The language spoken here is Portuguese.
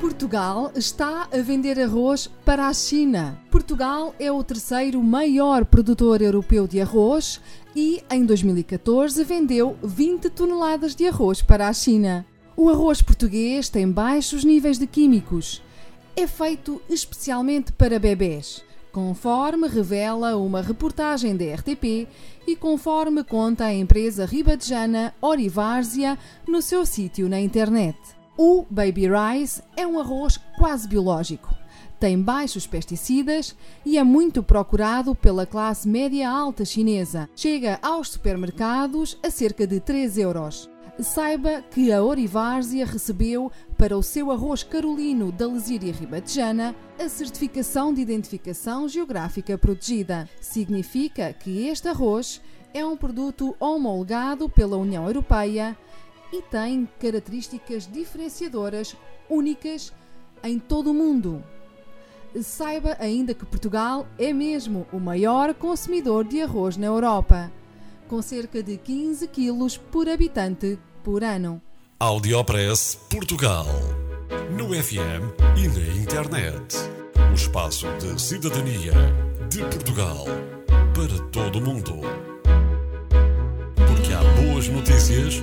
Portugal está a vender arroz para a China. Portugal é o terceiro maior produtor europeu de arroz e, em 2014, vendeu 20 toneladas de arroz para a China. O arroz português tem baixos níveis de químicos. É feito especialmente para bebés, conforme revela uma reportagem da RTP e conforme conta a empresa ribadejana Orivárzia no seu sítio na internet. O Baby Rice é um arroz quase biológico. Tem baixos pesticidas e é muito procurado pela classe média alta chinesa. Chega aos supermercados a cerca de 3 euros. Saiba que a Orivárzia recebeu para o seu arroz carolino da Lesíria Ribatejana a certificação de identificação geográfica protegida. Significa que este arroz é um produto homologado pela União Europeia e tem características diferenciadoras únicas em todo o mundo. Saiba ainda que Portugal é mesmo o maior consumidor de arroz na Europa, com cerca de 15 quilos por habitante por ano. Audiopress Portugal. No FM e na internet. O espaço de cidadania de Portugal para todo o mundo. Porque há boas notícias